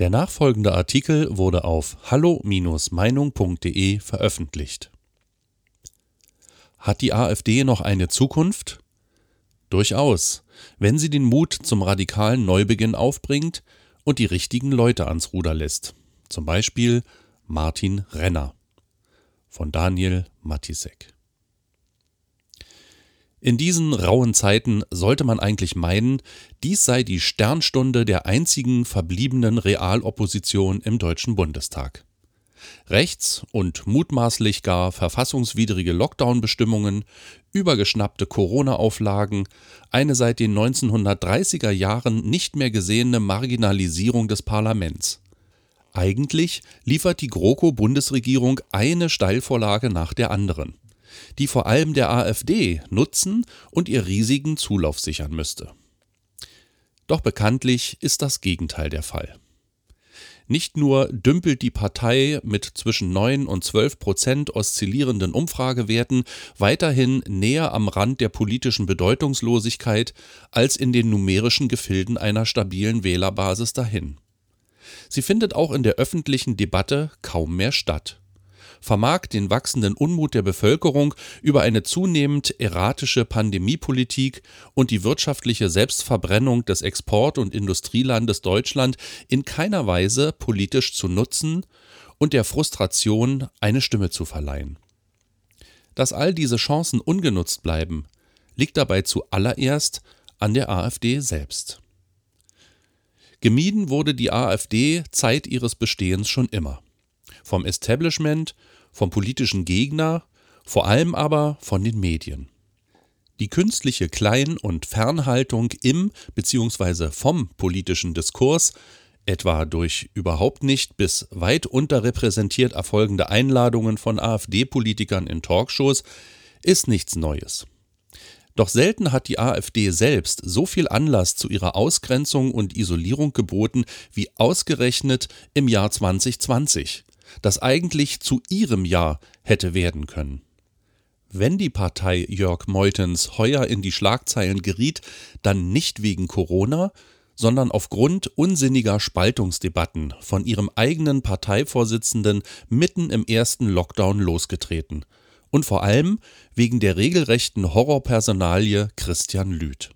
Der nachfolgende Artikel wurde auf hallo-meinung.de veröffentlicht. Hat die AfD noch eine Zukunft? Durchaus, wenn sie den Mut zum radikalen Neubeginn aufbringt und die richtigen Leute ans Ruder lässt. Zum Beispiel Martin Renner von Daniel Matisek. In diesen rauen Zeiten sollte man eigentlich meinen, dies sei die Sternstunde der einzigen verbliebenen Realopposition im Deutschen Bundestag. Rechts und mutmaßlich gar verfassungswidrige Lockdown-Bestimmungen, übergeschnappte Corona-Auflagen, eine seit den 1930er Jahren nicht mehr gesehene Marginalisierung des Parlaments. Eigentlich liefert die GroKo-Bundesregierung eine Steilvorlage nach der anderen die vor allem der AfD nutzen und ihr riesigen Zulauf sichern müsste. Doch bekanntlich ist das Gegenteil der Fall. Nicht nur dümpelt die Partei mit zwischen 9 und 12 Prozent oszillierenden Umfragewerten weiterhin näher am Rand der politischen Bedeutungslosigkeit als in den numerischen Gefilden einer stabilen Wählerbasis dahin. Sie findet auch in der öffentlichen Debatte kaum mehr statt vermag den wachsenden Unmut der Bevölkerung über eine zunehmend erratische Pandemiepolitik und die wirtschaftliche Selbstverbrennung des Export- und Industrielandes Deutschland in keiner Weise politisch zu nutzen und der Frustration eine Stimme zu verleihen. Dass all diese Chancen ungenutzt bleiben, liegt dabei zuallererst an der AfD selbst. Gemieden wurde die AfD Zeit ihres Bestehens schon immer. Vom Establishment vom politischen Gegner, vor allem aber von den Medien. Die künstliche Klein- und Fernhaltung im bzw. vom politischen Diskurs, etwa durch überhaupt nicht bis weit unterrepräsentiert erfolgende Einladungen von AfD-Politikern in Talkshows, ist nichts Neues. Doch selten hat die AfD selbst so viel Anlass zu ihrer Ausgrenzung und Isolierung geboten wie ausgerechnet im Jahr 2020, das eigentlich zu ihrem Jahr hätte werden können. Wenn die Partei Jörg Meutens heuer in die Schlagzeilen geriet, dann nicht wegen Corona, sondern aufgrund unsinniger Spaltungsdebatten von ihrem eigenen Parteivorsitzenden mitten im ersten Lockdown losgetreten. Und vor allem wegen der regelrechten Horrorpersonalie Christian Lüth.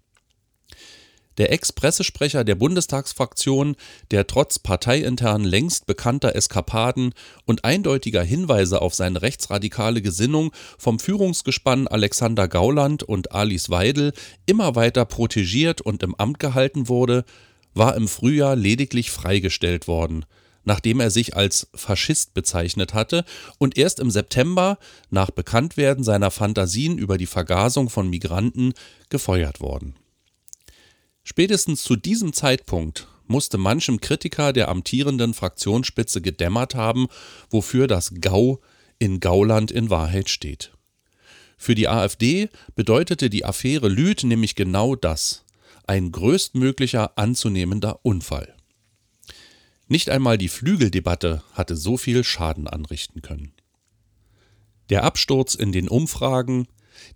Der Ex-Pressesprecher der Bundestagsfraktion, der trotz parteiintern längst bekannter Eskapaden und eindeutiger Hinweise auf seine rechtsradikale Gesinnung vom Führungsgespann Alexander Gauland und Alice Weidel immer weiter protegiert und im Amt gehalten wurde, war im Frühjahr lediglich freigestellt worden, nachdem er sich als Faschist bezeichnet hatte und erst im September, nach Bekanntwerden seiner Fantasien über die Vergasung von Migranten, gefeuert worden. Spätestens zu diesem Zeitpunkt musste manchem Kritiker der amtierenden Fraktionsspitze gedämmert haben, wofür das Gau in Gauland in Wahrheit steht. Für die AfD bedeutete die Affäre Lüth nämlich genau das, ein größtmöglicher anzunehmender Unfall. Nicht einmal die Flügeldebatte hatte so viel Schaden anrichten können. Der Absturz in den Umfragen,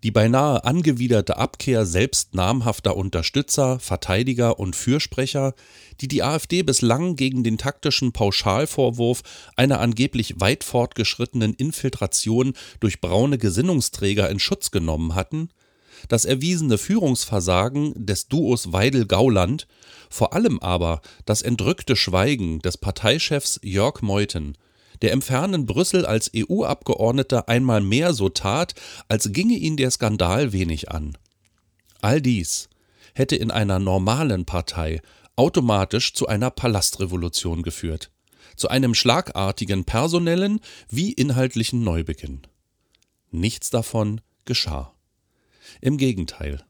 die beinahe angewiderte Abkehr selbst namhafter Unterstützer, Verteidiger und Fürsprecher, die die AfD bislang gegen den taktischen Pauschalvorwurf einer angeblich weit fortgeschrittenen Infiltration durch braune Gesinnungsträger in Schutz genommen hatten, das erwiesene Führungsversagen des Duos Weidel-Gauland, vor allem aber das entrückte Schweigen des Parteichefs Jörg Meuthen der im fernen Brüssel als EU-Abgeordneter einmal mehr so tat, als ginge ihn der Skandal wenig an. All dies hätte in einer normalen Partei automatisch zu einer Palastrevolution geführt, zu einem schlagartigen personellen wie inhaltlichen Neubeginn. Nichts davon geschah. Im Gegenteil,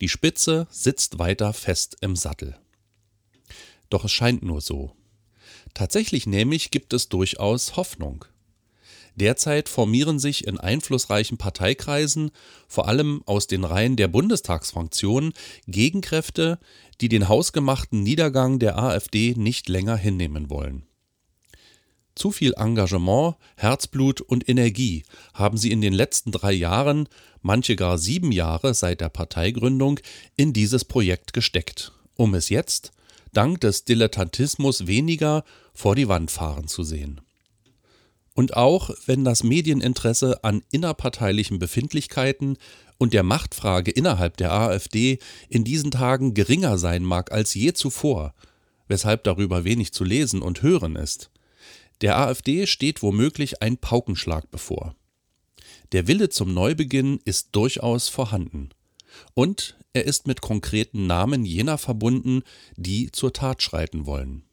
die Spitze sitzt weiter fest im Sattel. Doch es scheint nur so. Tatsächlich nämlich gibt es durchaus Hoffnung. Derzeit formieren sich in einflussreichen Parteikreisen, vor allem aus den Reihen der Bundestagsfraktionen, Gegenkräfte, die den hausgemachten Niedergang der AfD nicht länger hinnehmen wollen. Zu viel Engagement, Herzblut und Energie haben sie in den letzten drei Jahren, manche gar sieben Jahre seit der Parteigründung, in dieses Projekt gesteckt, um es jetzt dank des Dilettantismus weniger vor die Wand fahren zu sehen. Und auch wenn das Medieninteresse an innerparteilichen Befindlichkeiten und der Machtfrage innerhalb der AfD in diesen Tagen geringer sein mag als je zuvor, weshalb darüber wenig zu lesen und hören ist, der AfD steht womöglich ein Paukenschlag bevor. Der Wille zum Neubeginn ist durchaus vorhanden. Und er ist mit konkreten Namen jener verbunden, die zur Tat schreiten wollen.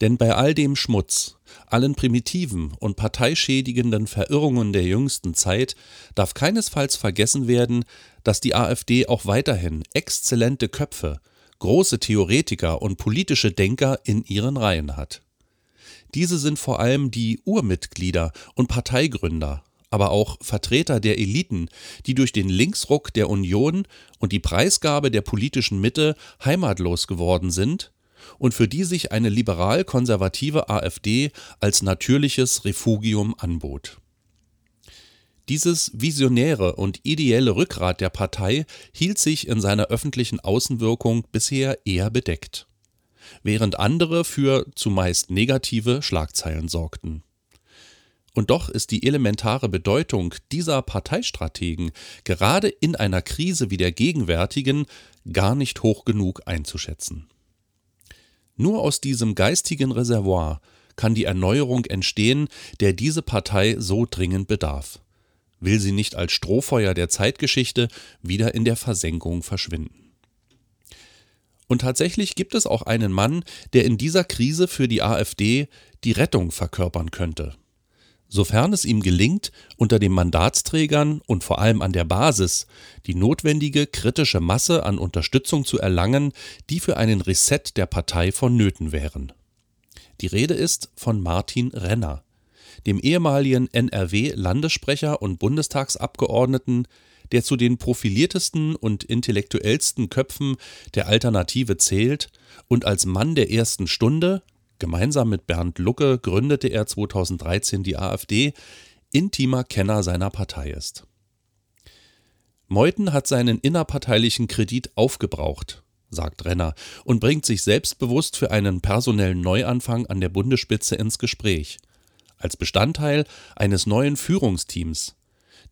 Denn bei all dem Schmutz, allen primitiven und parteischädigenden Verirrungen der jüngsten Zeit darf keinesfalls vergessen werden, dass die AfD auch weiterhin exzellente Köpfe, große Theoretiker und politische Denker in ihren Reihen hat. Diese sind vor allem die Urmitglieder und Parteigründer, aber auch Vertreter der Eliten, die durch den Linksruck der Union und die Preisgabe der politischen Mitte heimatlos geworden sind und für die sich eine liberal-konservative AfD als natürliches Refugium anbot. Dieses visionäre und ideelle Rückgrat der Partei hielt sich in seiner öffentlichen Außenwirkung bisher eher bedeckt, während andere für zumeist negative Schlagzeilen sorgten. Und doch ist die elementare Bedeutung dieser Parteistrategen gerade in einer Krise wie der gegenwärtigen gar nicht hoch genug einzuschätzen. Nur aus diesem geistigen Reservoir kann die Erneuerung entstehen, der diese Partei so dringend bedarf. Will sie nicht als Strohfeuer der Zeitgeschichte wieder in der Versenkung verschwinden. Und tatsächlich gibt es auch einen Mann, der in dieser Krise für die AfD die Rettung verkörpern könnte sofern es ihm gelingt, unter den Mandatsträgern und vor allem an der Basis die notwendige kritische Masse an Unterstützung zu erlangen, die für einen Reset der Partei vonnöten wären. Die Rede ist von Martin Renner, dem ehemaligen NRW-Landessprecher und Bundestagsabgeordneten, der zu den profiliertesten und intellektuellsten Köpfen der Alternative zählt und als Mann der ersten Stunde Gemeinsam mit Bernd Lucke gründete er 2013 die AfD, intimer Kenner seiner Partei ist. Meuthen hat seinen innerparteilichen Kredit aufgebraucht, sagt Renner, und bringt sich selbstbewusst für einen personellen Neuanfang an der Bundesspitze ins Gespräch, als Bestandteil eines neuen Führungsteams,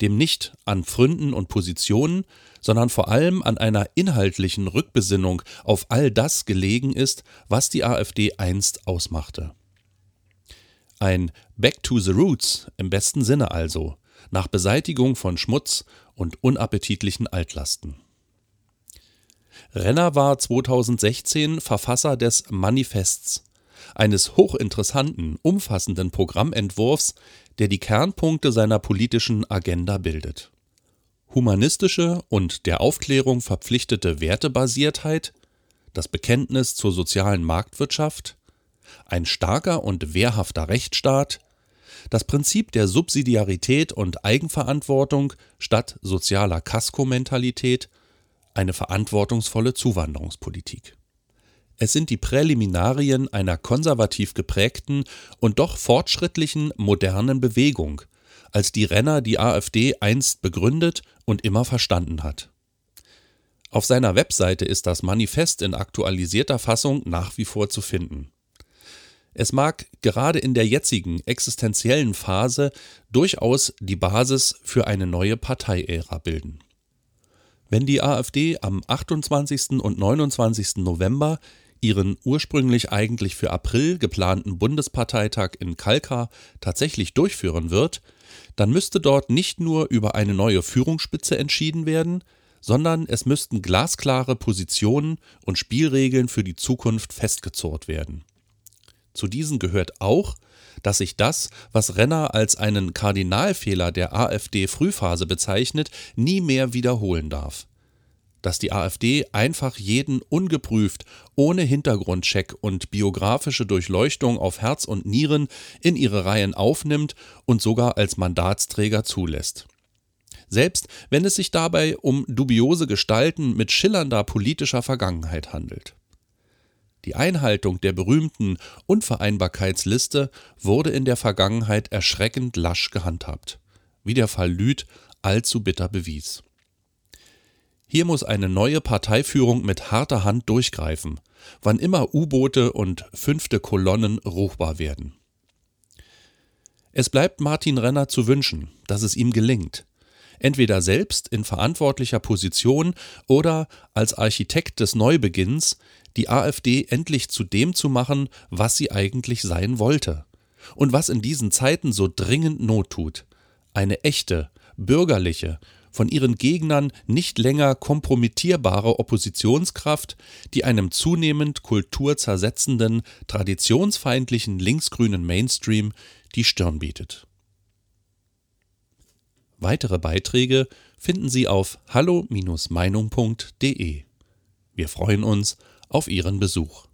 dem nicht an Pfründen und Positionen, sondern vor allem an einer inhaltlichen Rückbesinnung auf all das gelegen ist, was die AfD einst ausmachte. Ein Back to the Roots im besten Sinne also, nach Beseitigung von Schmutz und unappetitlichen Altlasten. Renner war 2016 Verfasser des Manifests, eines hochinteressanten, umfassenden Programmentwurfs, der die Kernpunkte seiner politischen Agenda bildet. Humanistische und der Aufklärung verpflichtete Wertebasiertheit, das Bekenntnis zur sozialen Marktwirtschaft, ein starker und wehrhafter Rechtsstaat, das Prinzip der Subsidiarität und Eigenverantwortung statt sozialer Kasko-Mentalität, eine verantwortungsvolle Zuwanderungspolitik. Es sind die Präliminarien einer konservativ geprägten und doch fortschrittlichen modernen Bewegung, als die Renner die AfD einst begründet und immer verstanden hat. Auf seiner Webseite ist das Manifest in aktualisierter Fassung nach wie vor zu finden. Es mag gerade in der jetzigen existenziellen Phase durchaus die Basis für eine neue Parteiära bilden. Wenn die AfD am 28. und 29. November ihren ursprünglich eigentlich für April geplanten Bundesparteitag in Kalkar tatsächlich durchführen wird, dann müsste dort nicht nur über eine neue Führungsspitze entschieden werden, sondern es müssten glasklare Positionen und Spielregeln für die Zukunft festgezurrt werden. Zu diesen gehört auch, dass sich das, was Renner als einen Kardinalfehler der AfD-Frühphase bezeichnet, nie mehr wiederholen darf dass die AfD einfach jeden ungeprüft, ohne Hintergrundcheck und biografische Durchleuchtung auf Herz und Nieren in ihre Reihen aufnimmt und sogar als Mandatsträger zulässt. Selbst wenn es sich dabei um dubiose Gestalten mit schillernder politischer Vergangenheit handelt. Die Einhaltung der berühmten Unvereinbarkeitsliste wurde in der Vergangenheit erschreckend lasch gehandhabt, wie der Fall Lüth allzu bitter bewies. Hier muss eine neue Parteiführung mit harter Hand durchgreifen, wann immer U-Boote und fünfte Kolonnen ruchbar werden. Es bleibt Martin Renner zu wünschen, dass es ihm gelingt, entweder selbst in verantwortlicher Position oder als Architekt des Neubeginns die AfD endlich zu dem zu machen, was sie eigentlich sein wollte und was in diesen Zeiten so dringend Not tut. Eine echte, bürgerliche, von ihren Gegnern nicht länger kompromittierbare Oppositionskraft, die einem zunehmend kulturzersetzenden, traditionsfeindlichen linksgrünen Mainstream die Stirn bietet. Weitere Beiträge finden Sie auf hallo-meinung.de. Wir freuen uns auf Ihren Besuch.